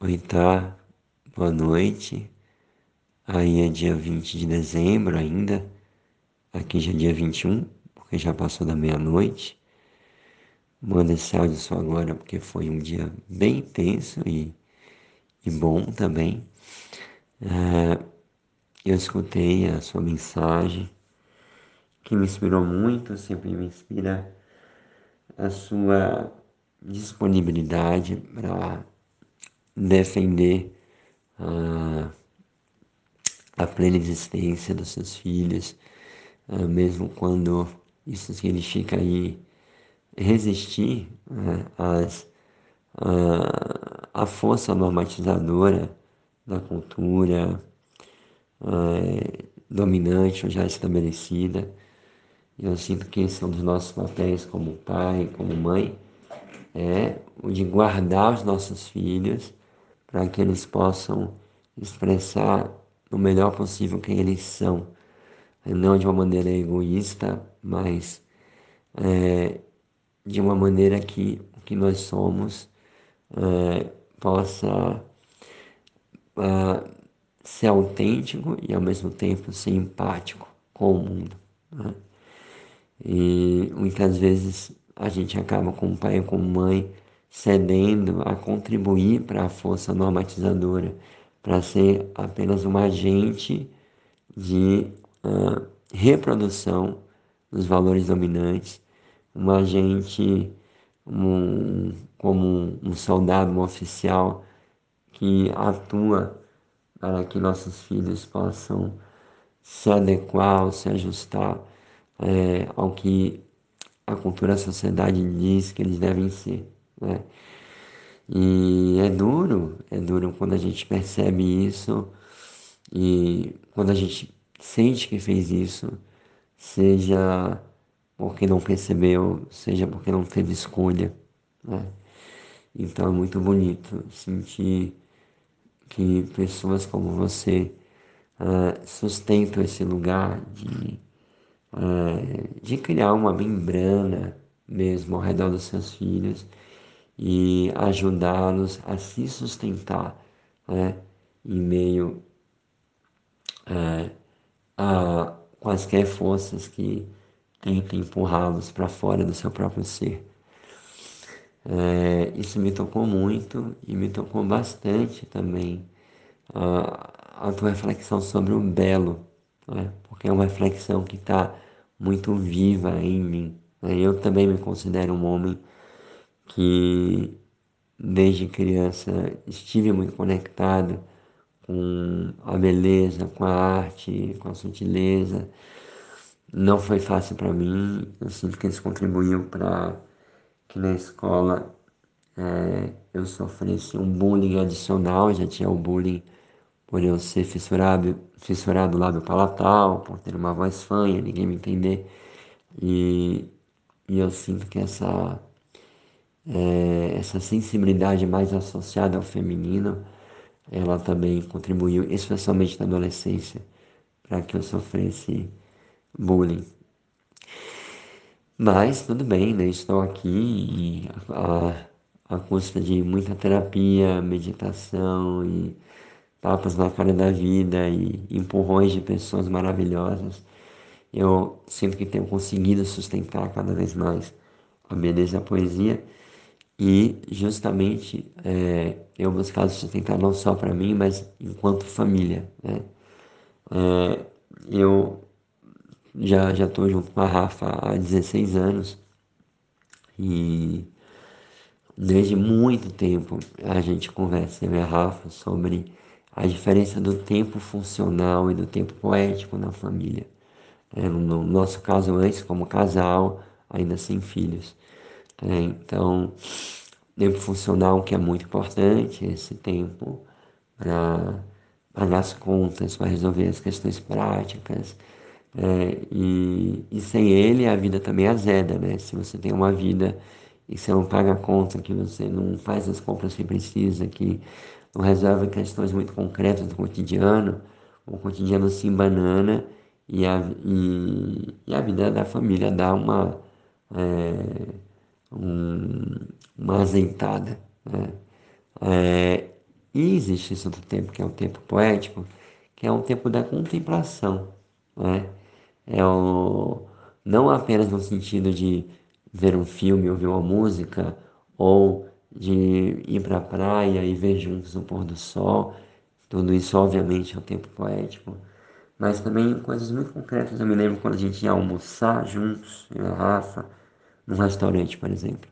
Oi, tá? Boa noite. Aí é dia 20 de dezembro ainda. Aqui já é dia 21, porque já passou da meia-noite. Manda esse áudio só agora porque foi um dia bem intenso e, e bom também. É, eu escutei a sua mensagem, que me inspirou muito, sempre me inspira a sua disponibilidade para defender a, a plena existência dos seus filhos, uh, mesmo quando isso significa aí resistir uh, às, uh, à força normatizadora da cultura uh, dominante ou já estabelecida. Eu sinto que esse é dos nossos papéis como pai, como mãe, é o de guardar os nossos filhos para que eles possam expressar o melhor possível quem eles são, não de uma maneira egoísta, mas é, de uma maneira que o que nós somos é, possa é, ser autêntico e ao mesmo tempo ser empático com o mundo. Né? E muitas vezes a gente acaba com o pai e com a mãe cedendo a contribuir para a força normatizadora, para ser apenas um agente de uh, reprodução dos valores dominantes, um agente um, como um soldado, um oficial que atua para que nossos filhos possam se adequar se ajustar é, ao que a cultura, a sociedade diz que eles devem ser. Né? E é duro, é duro quando a gente percebe isso e quando a gente sente que fez isso, seja porque não percebeu, seja porque não teve escolha. Né? Então é muito bonito sentir que pessoas como você uh, sustentam esse lugar de, uh, de criar uma membrana mesmo ao redor dos seus filhos e ajudá-los a se sustentar né, em meio é, a quaisquer forças que tentem empurrá-los para fora do seu próprio ser. É, isso me tocou muito e me tocou bastante também a, a tua reflexão sobre o belo, né? porque é uma reflexão que está muito viva em mim. Né? Eu também me considero um homem que desde criança estive muito conectado com a beleza, com a arte, com a sutileza. Não foi fácil para mim, eu sinto que isso contribuiu para que na escola é, eu sofresse um bullying adicional, já tinha o bullying por eu ser fissurado, fissurado lábio palatal, por ter uma voz fanha, ninguém me entender. E, e eu sinto que essa é, essa sensibilidade mais associada ao feminino, ela também contribuiu, especialmente na adolescência, para que eu sofresse bullying. Mas tudo bem, né? Estou aqui e a, a custa de muita terapia, meditação e tapas na cara da vida e empurrões de pessoas maravilhosas, eu sinto que tenho conseguido sustentar cada vez mais a beleza e a poesia e justamente é, eu buscado sustentar não só para mim, mas enquanto família. Né? É, eu já já estou junto com a Rafa há 16 anos e desde muito tempo a gente conversa, eu e a Rafa, sobre a diferença do tempo funcional e do tempo poético na família. É, no nosso caso, antes, como casal, ainda sem filhos. É, então, tempo funcional que é muito importante, esse tempo para pagar as contas, para resolver as questões práticas. É, e, e sem ele a vida também azeda, né? Se você tem uma vida e você não paga a conta, que você não faz as compras que precisa, que não resolve questões muito concretas do cotidiano, o cotidiano se banana e a, e, e a vida da família dá uma, é, um, uma azeitada. Né? É, E existe esse outro tempo, que é o tempo poético, que é um tempo da contemplação, né? É o, não apenas no sentido de ver um filme, ouvir uma música, ou de ir para a praia e ver juntos o pôr do sol. Tudo isso, obviamente, é o tempo poético. Mas também coisas muito concretas. Eu me lembro quando a gente ia almoçar juntos, eu e a Rafa, num restaurante, por exemplo,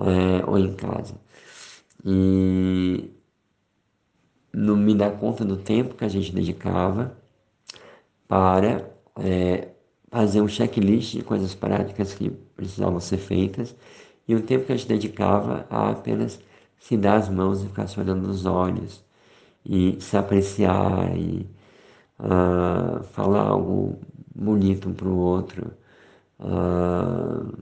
é, ou em casa. E não me dá conta do tempo que a gente dedicava para é, fazer um checklist de coisas práticas que precisavam ser feitas e o tempo que a gente dedicava a apenas se dar as mãos e ficar se olhando nos olhos e se apreciar e uh, falar algo bonito um para o outro uh,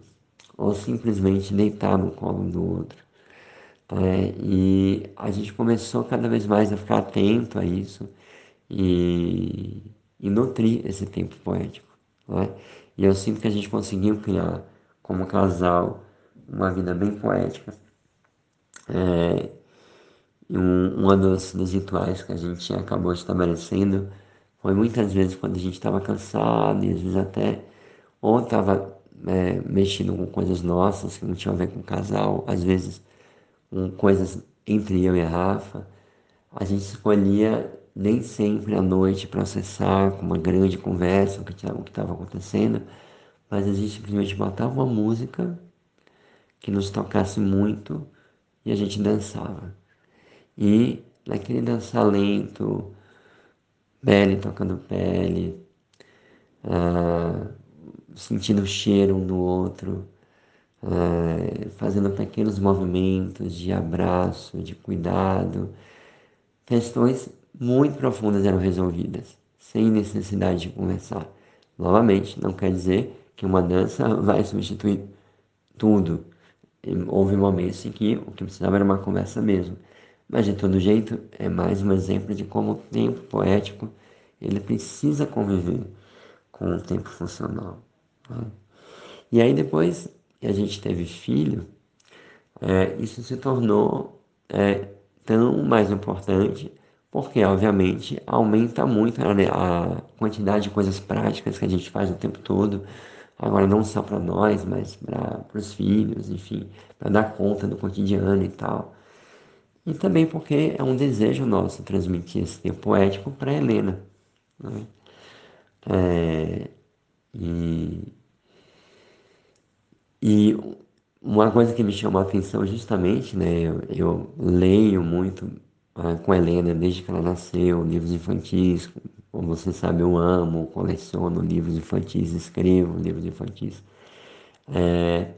ou simplesmente deitar no colo do outro. É, e a gente começou cada vez mais a ficar atento a isso e, e nutrir esse tempo poético. Né? E eu sinto que a gente conseguiu criar, como casal, uma vida bem poética. É, um, um dos, dos rituais que a gente acabou estabelecendo foi muitas vezes quando a gente estava cansado e às vezes até ou estava é, mexendo com coisas nossas que não tinham a ver com o casal, às vezes com coisas entre eu e a Rafa, a gente escolhia nem sempre à noite processar com uma grande conversa o que estava acontecendo, mas a gente simplesmente botava uma música que nos tocasse muito e a gente dançava. E naquele dançar lento, pele tocando pele, ah, sentindo o cheiro um do outro, é, fazendo pequenos movimentos de abraço, de cuidado. Questões muito profundas eram resolvidas, sem necessidade de conversar. Novamente, não quer dizer que uma dança vai substituir tudo. Houve momentos em que o que precisava era uma conversa mesmo. Mas de todo jeito, é mais um exemplo de como o tempo poético ele precisa conviver com o tempo funcional. Né? E aí depois que a gente teve filho, é, isso se tornou é, tão mais importante, porque obviamente aumenta muito a, a quantidade de coisas práticas que a gente faz o tempo todo, agora não só para nós, mas para os filhos, enfim, para dar conta do cotidiano e tal. E também porque é um desejo nosso transmitir esse tempo poético para Helena. Né? É, e e uma coisa que me chamou a atenção justamente, né, eu, eu leio muito uh, com a Helena desde que ela nasceu, livros infantis, como você sabe eu amo, coleciono livros infantis, escrevo livros infantis. É,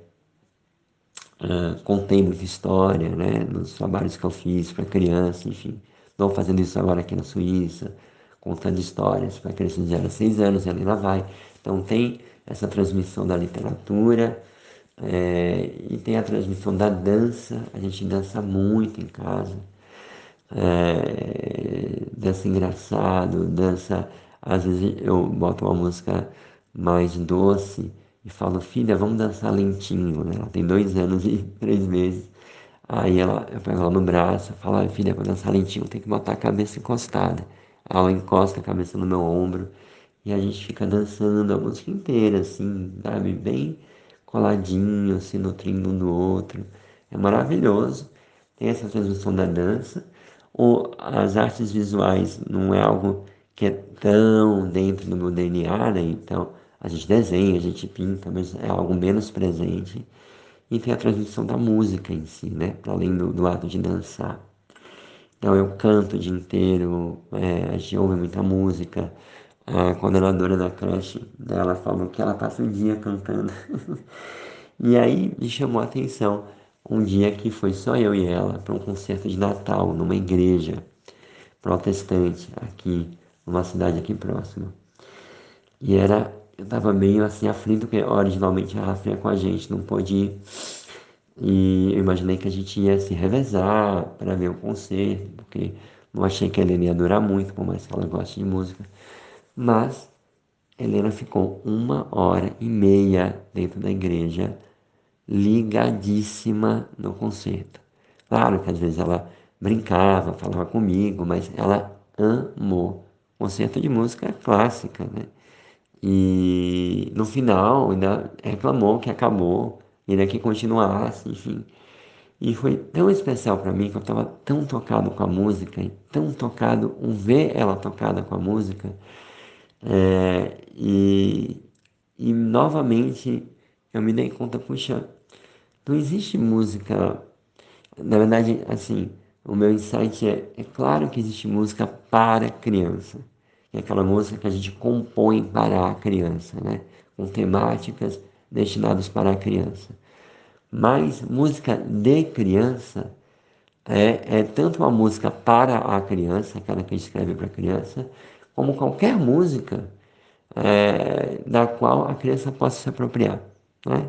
uh, história, né, nos trabalhos que eu fiz para criança, enfim. Estou fazendo isso agora aqui na Suíça, contando histórias para crianças de 0 a 6 anos, e a Helena vai. Então tem essa transmissão da literatura, é, e tem a transmissão da dança, a gente dança muito em casa. É, dança engraçado, dança. Às vezes eu boto uma música mais doce e falo, filha, vamos dançar lentinho, né? Ela tem dois anos e três meses. Aí ela, eu pego ela no braço, falo, filha, para dançar lentinho tem que botar a cabeça encostada. Ela encosta a cabeça no meu ombro e a gente fica dançando a música inteira, assim, sabe? Bem coladinho, se nutrindo um do outro. É maravilhoso. Tem essa transmissão da dança. Ou as artes visuais não é algo que é tão dentro do meu DNA, né? Então a gente desenha, a gente pinta, mas é algo menos presente. E tem a transmissão da música em si, né? Para além do, do ato de dançar. Então eu canto o dia inteiro, é, a gente ouve muita música, a coordenadora da creche dela falou que ela passa o dia cantando. e aí me chamou a atenção um dia que foi só eu e ela para um concerto de Natal numa igreja protestante aqui, numa cidade aqui próxima. E era, eu estava meio assim aflito, porque originalmente a Rafa ia com a gente, não pôde ir. E eu imaginei que a gente ia se revezar para ver o concerto, porque não achei que a Helena ia durar muito, por mais que ela goste de música. Mas Helena ficou uma hora e meia dentro da igreja, ligadíssima no concerto. Claro que às vezes ela brincava, falava comigo, mas ela amou. Concerto de música clássica, né? E no final ainda reclamou que acabou, ainda que continuasse, enfim. E foi tão especial para mim que eu estava tão tocado com a música, e tão tocado em ver ela tocada com a música. É, e, e novamente eu me dei conta, puxa, não existe música. Na verdade, assim, o meu insight é: é claro que existe música para criança, é aquela música que a gente compõe para a criança, né? Com temáticas destinadas para a criança. Mas música de criança é, é tanto uma música para a criança, aquela que escreve para a criança, como qualquer música é, da qual a criança possa se apropriar. Né?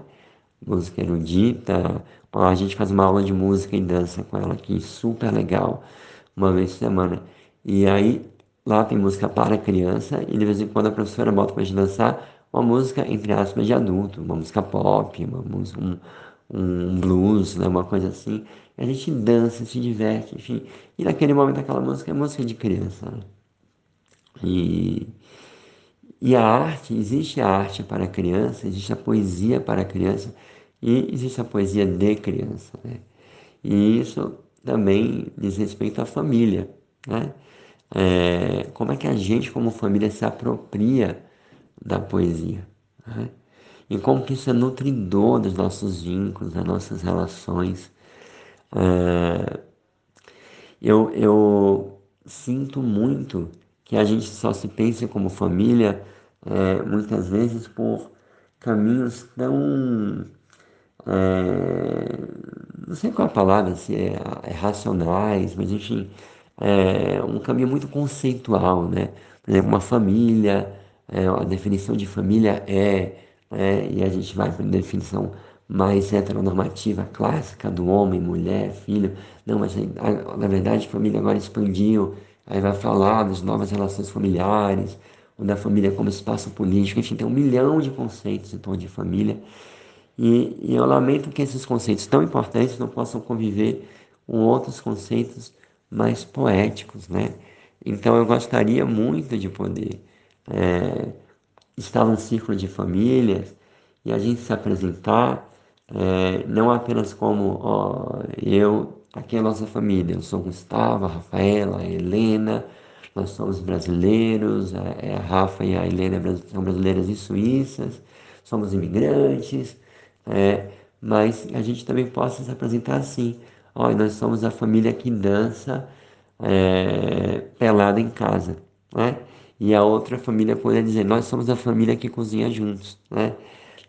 Música erudita, a gente faz uma aula de música e dança com ela aqui, super legal, uma vez por semana. E aí lá tem música para criança e de vez em quando a professora bota para gente dançar uma música, entre aspas, de adulto, uma música pop, uma música, um, um blues, né, uma coisa assim. A gente dança, se diverte, enfim. E naquele momento aquela música é música de criança. Né? E, e a arte, existe a arte para a criança, existe a poesia para a criança e existe a poesia de criança. Né? E isso também diz respeito à família. Né? É, como é que a gente, como família, se apropria da poesia? Né? E como que isso é nutridor dos nossos vínculos, das nossas relações. É, eu, eu sinto muito que a gente só se pense como família é, muitas vezes por caminhos tão. É, não sei qual a palavra, se é, é racionais, mas enfim, é um caminho muito conceitual, né? Por exemplo, uma família, é, a definição de família é, é, e a gente vai para a definição mais heteronormativa, clássica, do homem, mulher, filho. Não, mas na verdade família agora expandiu, aí vai falar das novas relações familiares, ou da família como espaço político, enfim, tem um milhão de conceitos em torno de família. E, e eu lamento que esses conceitos tão importantes não possam conviver com outros conceitos mais poéticos, né? Então eu gostaria muito de poder é, estar num círculo de famílias e a gente se apresentar é, não apenas como ó, eu, aqui é a nossa família, eu sou Gustavo, a Rafaela, a Helena, nós somos brasileiros, a, é, a Rafa e a Helena são brasileiras e suíças, somos imigrantes, é, mas a gente também possa se apresentar assim, Olha, nós somos a família que dança é, pelada em casa, né? E a outra família poderia dizer, nós somos a família que cozinha juntos, né?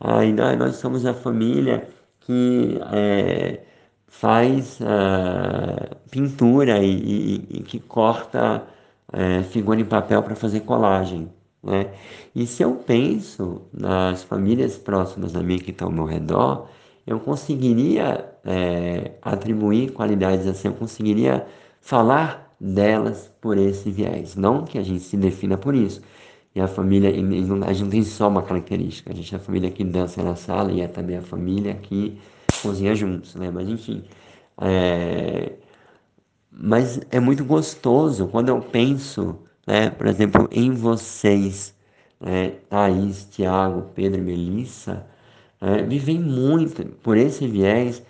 Aí nós somos a família que é, faz uh, pintura e, e, e, que corta é, figura em papel para fazer colagem. Né? E se eu penso nas famílias próximas a mim que estão ao meu redor, eu conseguiria é, atribuir qualidades assim, eu conseguiria falar delas por esse viés. Não que a gente se defina por isso. E a família, a gente não tem só uma característica, a gente é a família que dança na sala e é também a família que cozinha juntos, né? Mas enfim. É... Mas é muito gostoso quando eu penso, né, por exemplo, em vocês, né, Thaís, Tiago, Pedro e Melissa é, vivem muito, por esse viés,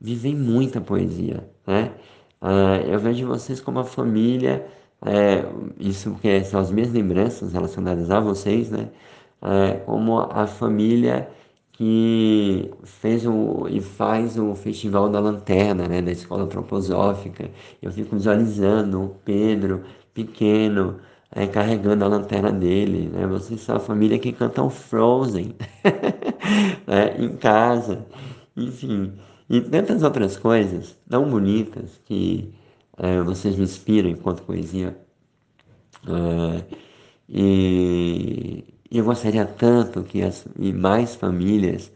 vivem muita poesia. Né? É, eu vejo vocês como a família, é, isso porque são as minhas lembranças relacionadas a vocês, né? É, como a família que fez o, e faz o Festival da Lanterna, né, da Escola Antroposófica. Eu fico visualizando o Pedro pequeno, é, carregando a lanterna dele. Né? Vocês são a família que cantam Frozen né? em casa. Enfim, e tantas outras coisas tão bonitas que é, vocês me inspiram enquanto poesia. É, e eu gostaria tanto que as, e mais famílias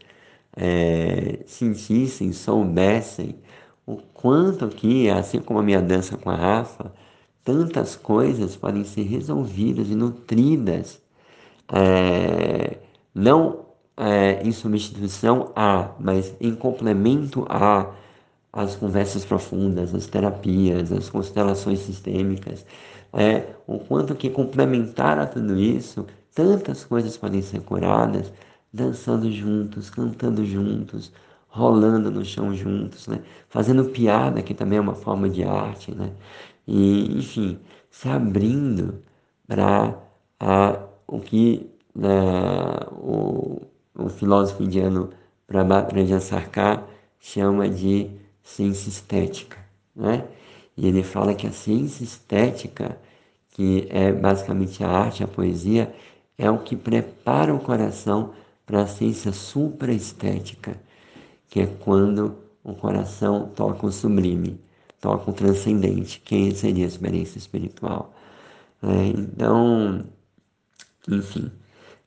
é, sentissem, soubessem o quanto que, assim como a minha dança com a Rafa, tantas coisas podem ser resolvidas e nutridas, é, não é, em substituição a, mas em complemento a as conversas profundas, as terapias, as constelações sistêmicas, é, o quanto que complementar a tudo isso, tantas coisas podem ser curadas dançando juntos, cantando juntos, rolando no chão juntos, né? fazendo piada, que também é uma forma de arte, né? e, enfim, se abrindo para o que né, o, o filósofo indiano Prabhat Sarkar chama de ciência estética. Né? E ele fala que a ciência estética, que é basicamente a arte, a poesia, é o que prepara o coração para a ciência supraestética, que é quando o coração toca o sublime, toca o transcendente, que seria a experiência espiritual. É, então, enfim,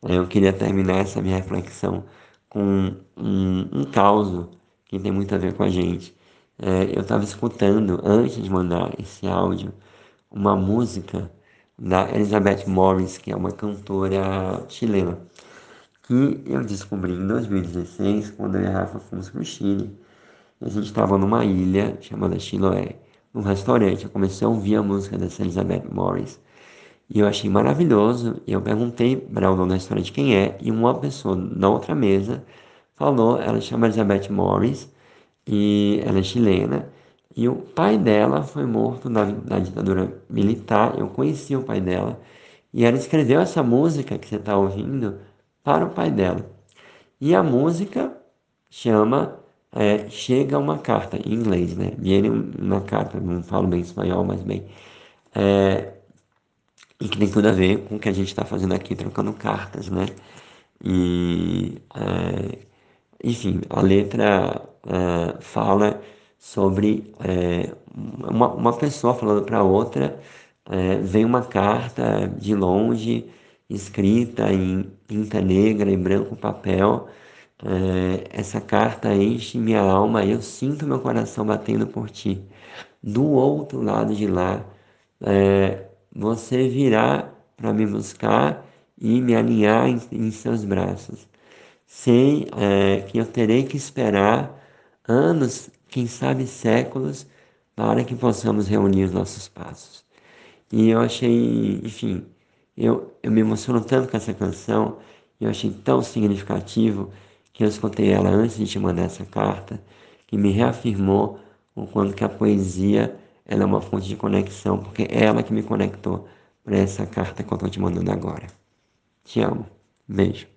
é, eu queria terminar essa minha reflexão com um, um caos que tem muito a ver com a gente. É, eu estava escutando, antes de mandar esse áudio, uma música da Elizabeth Morris, que é uma cantora chilena que eu descobri em 2016, quando eu e a Rafa fomos para o Chile. A gente estava numa ilha chamada Chiloé, num restaurante. Eu comecei a ouvir a música dessa Elizabeth Morris. E eu achei maravilhoso. E eu perguntei para o dono do restaurante quem é. E uma pessoa na outra mesa falou: ela chama Elizabeth Morris e ela é chilena. E o pai dela foi morto na, na ditadura militar. Eu conheci o pai dela. E ela escreveu essa música que você está ouvindo para o pai dela. E a música chama é, Chega uma Carta, em inglês, né? Viene uma carta, não falo bem espanhol, mas bem. É, e que tem tudo a ver com o que a gente está fazendo aqui, trocando cartas, né? E, é, enfim, a letra é, fala sobre é, uma, uma pessoa falando para outra, é, vem uma carta de longe escrita em tinta negra e branco papel. É, essa carta enche minha alma, eu sinto meu coração batendo por ti. Do outro lado de lá, é, você virá para me buscar e me alinhar em, em seus braços. Sei é, que eu terei que esperar anos, quem sabe séculos, para que possamos reunir os nossos passos. E eu achei, enfim, eu, eu me emociono tanto com essa canção, eu achei tão significativo que eu escutei ela antes de te mandar essa carta, que me reafirmou o quanto que a poesia ela é uma fonte de conexão, porque é ela que me conectou para essa carta que eu estou te mandando agora. Te amo. Beijo.